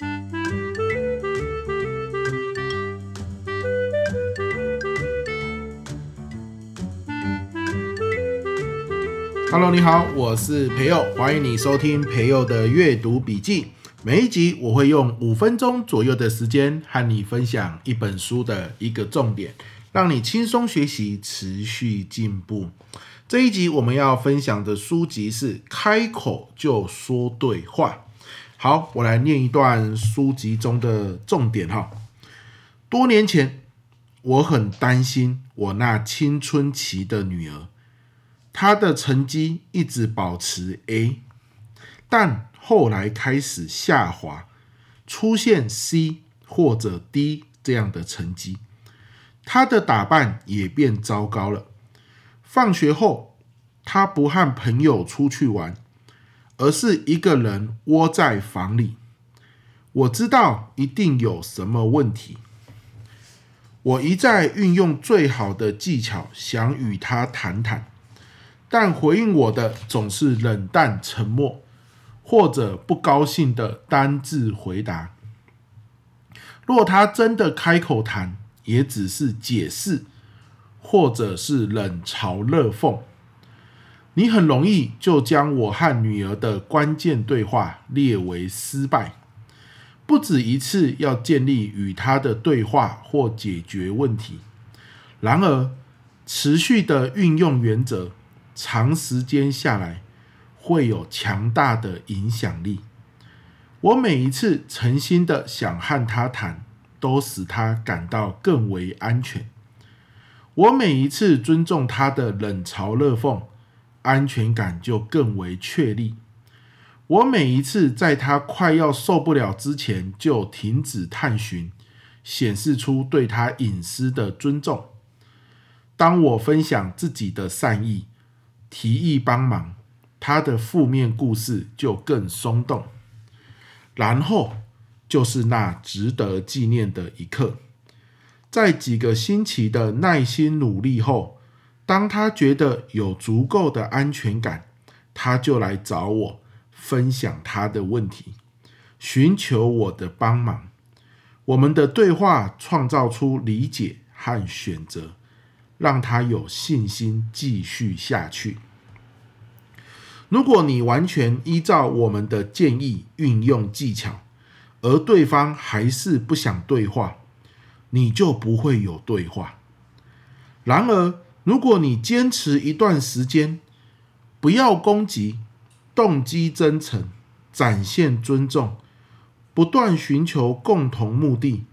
Hello，你好，我是培佑，欢迎你收听培佑的阅读笔记。每一集我会用五分钟左右的时间和你分享一本书的一个重点，让你轻松学习，持续进步。这一集我们要分享的书籍是《开口就说对话》。好，我来念一段书籍中的重点哈。多年前，我很担心我那青春期的女儿。她的成绩一直保持 A，但后来开始下滑，出现 C 或者 D 这样的成绩。她的打扮也变糟糕了。放学后，她不和朋友出去玩，而是一个人窝在房里。我知道一定有什么问题。我一再运用最好的技巧，想与他谈谈。但回应我的总是冷淡沉默，或者不高兴的单字回答。若他真的开口谈，也只是解释，或者是冷嘲热讽。你很容易就将我和女儿的关键对话列为失败，不止一次要建立与她的对话或解决问题。然而，持续的运用原则。长时间下来，会有强大的影响力。我每一次诚心的想和他谈，都使他感到更为安全。我每一次尊重他的冷嘲热讽，安全感就更为确立。我每一次在他快要受不了之前就停止探寻，显示出对他隐私的尊重。当我分享自己的善意，提议帮忙，他的负面故事就更松动。然后就是那值得纪念的一刻，在几个星期的耐心努力后，当他觉得有足够的安全感，他就来找我分享他的问题，寻求我的帮忙。我们的对话创造出理解和选择。让他有信心继续下去。如果你完全依照我们的建议运用技巧，而对方还是不想对话，你就不会有对话。然而，如果你坚持一段时间，不要攻击，动机真诚，展现尊重，不断寻求共同目的，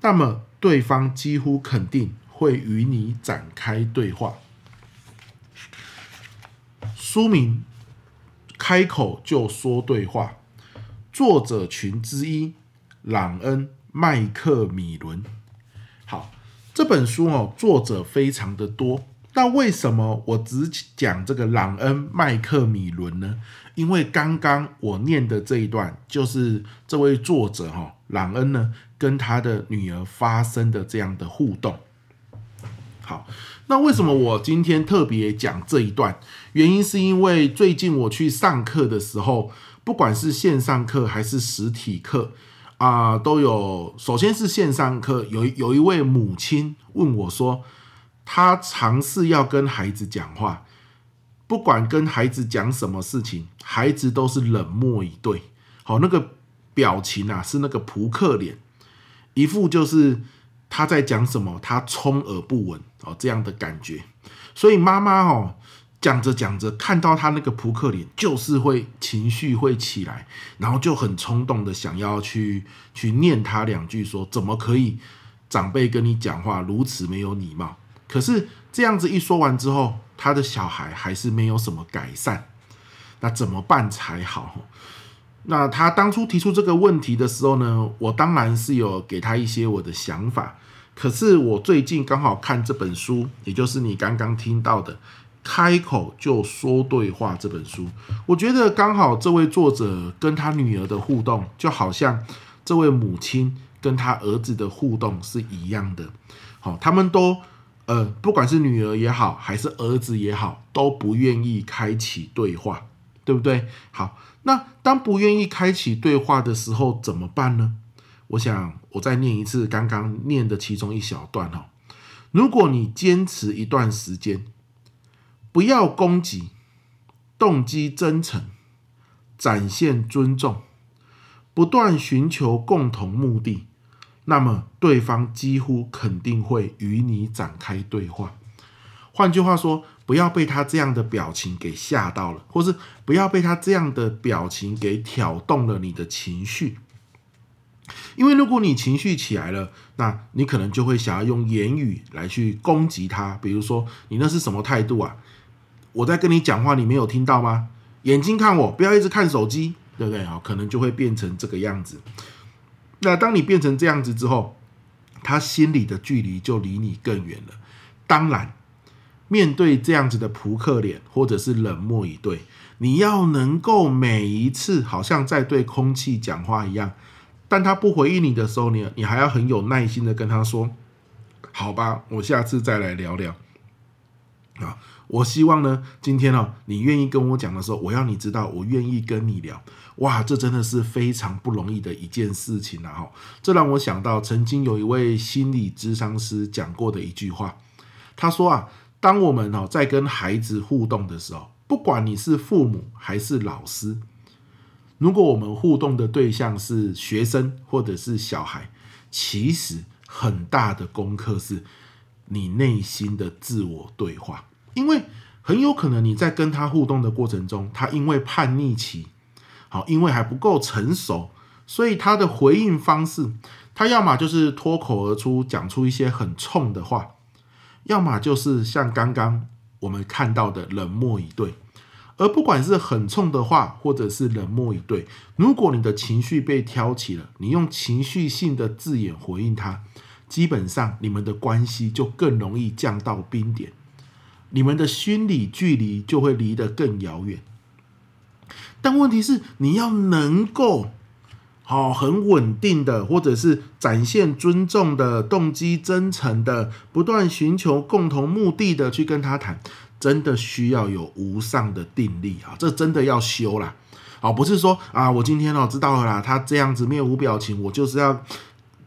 那么对方几乎肯定。会与你展开对话。书名：开口就说对话。作者群之一：朗恩·麦克米伦。好，这本书哦，作者非常的多。那为什么我只讲这个朗恩·麦克米伦呢？因为刚刚我念的这一段，就是这位作者哈，朗恩呢，跟他的女儿发生的这样的互动。好，那为什么我今天特别讲这一段？原因是因为最近我去上课的时候，不管是线上课还是实体课啊、都有。首先是线上课，有有一位母亲问我说，她尝试要跟孩子讲话，不管跟孩子讲什么事情，孩子都是冷漠以对。好，那个表情啊，是那个扑克脸，一副就是。他在讲什么？他充耳不闻哦，这样的感觉。所以妈妈哦，讲着讲着，看到他那个扑克脸，就是会情绪会起来，然后就很冲动的想要去去念他两句，说怎么可以长辈跟你讲话如此没有礼貌？可是这样子一说完之后，他的小孩还是没有什么改善，那怎么办才好？那他当初提出这个问题的时候呢，我当然是有给他一些我的想法。可是我最近刚好看这本书，也就是你刚刚听到的《开口就说对话》这本书，我觉得刚好这位作者跟他女儿的互动，就好像这位母亲跟他儿子的互动是一样的。好，他们都呃，不管是女儿也好，还是儿子也好，都不愿意开启对话，对不对？好，那当不愿意开启对话的时候怎么办呢？我想我再念一次刚刚念的其中一小段哈。如果你坚持一段时间，不要攻击，动机真诚，展现尊重，不断寻求共同目的，那么对方几乎肯定会与你展开对话。换句话说，不要被他这样的表情给吓到了，或是不要被他这样的表情给挑动了你的情绪。因为如果你情绪起来了，那你可能就会想要用言语来去攻击他。比如说，你那是什么态度啊？我在跟你讲话，你没有听到吗？眼睛看我，不要一直看手机，对不对？好，可能就会变成这个样子。那当你变成这样子之后，他心里的距离就离你更远了。当然，面对这样子的扑克脸或者是冷漠以对，你要能够每一次好像在对空气讲话一样。但他不回应你的时候，你你还要很有耐心的跟他说：“好吧，我下次再来聊聊。”啊，我希望呢，今天哦，你愿意跟我讲的时候，我要你知道，我愿意跟你聊。哇，这真的是非常不容易的一件事情啊！哈，这让我想到曾经有一位心理咨商师讲过的一句话，他说啊，当我们哦在跟孩子互动的时候，不管你是父母还是老师。如果我们互动的对象是学生或者是小孩，其实很大的功课是你内心的自我对话，因为很有可能你在跟他互动的过程中，他因为叛逆期，好，因为还不够成熟，所以他的回应方式，他要么就是脱口而出讲出一些很冲的话，要么就是像刚刚我们看到的冷漠以对。而不管是很冲的话，或者是冷漠以对，如果你的情绪被挑起了，你用情绪性的字眼回应他，基本上你们的关系就更容易降到冰点，你们的心理距离就会离得更遥远。但问题是，你要能够好很稳定的，或者是展现尊重的、动机真诚的、不断寻求共同目的的去跟他谈。真的需要有无上的定力啊！这真的要修啦，好，不是说啊，我今天哦知道了啦，他这样子面无表情，我就是要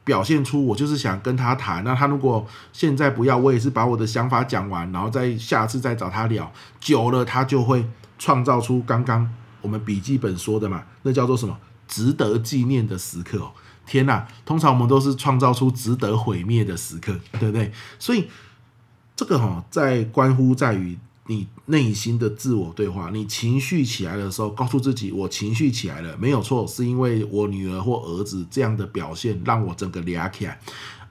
表现出我就是想跟他谈。那他如果现在不要，我也是把我的想法讲完，然后再下次再找他聊。久了，他就会创造出刚刚我们笔记本说的嘛，那叫做什么？值得纪念的时刻！天哪，通常我们都是创造出值得毁灭的时刻，对不对？所以这个哈，在关乎在于。你内心的自我对话，你情绪起来的时候，告诉自己我情绪起来了，没有错，是因为我女儿或儿子这样的表现让我整个俩起来，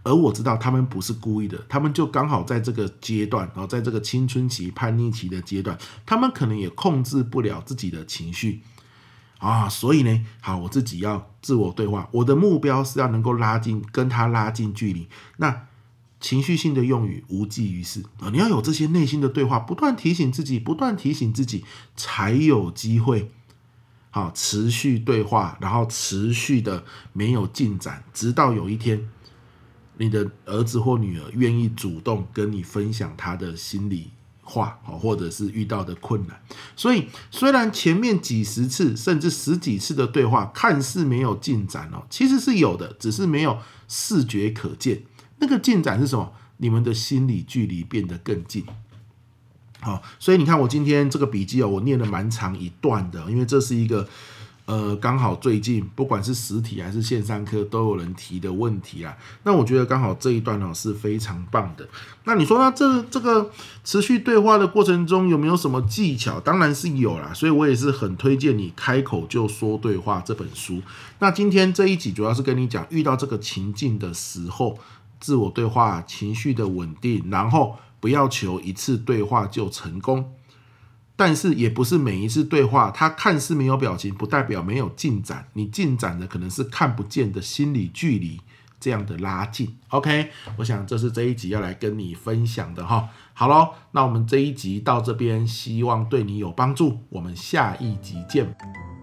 而我知道他们不是故意的，他们就刚好在这个阶段，然后在这个青春期叛逆期的阶段，他们可能也控制不了自己的情绪啊，所以呢，好，我自己要自我对话，我的目标是要能够拉近跟他拉近距离，那。情绪性的用语无济于事啊！你要有这些内心的对话，不断提醒自己，不断提醒自己，才有机会好持续对话，然后持续的没有进展，直到有一天，你的儿子或女儿愿意主动跟你分享他的心里话，或者是遇到的困难。所以，虽然前面几十次甚至十几次的对话看似没有进展哦，其实是有的，只是没有视觉可见。那个进展是什么？你们的心理距离变得更近。好，所以你看我今天这个笔记哦，我念了蛮长一段的，因为这是一个呃刚好最近不管是实体还是线上课都有人提的问题啊。那我觉得刚好这一段哦是非常棒的。那你说那这这个持续对话的过程中有没有什么技巧？当然是有啦，所以我也是很推荐你《开口就说对话》这本书。那今天这一集主要是跟你讲遇到这个情境的时候。自我对话，情绪的稳定，然后不要求一次对话就成功，但是也不是每一次对话，它看似没有表情，不代表没有进展。你进展的可能是看不见的心理距离这样的拉近。OK，我想这是这一集要来跟你分享的哈。好喽，那我们这一集到这边，希望对你有帮助。我们下一集见。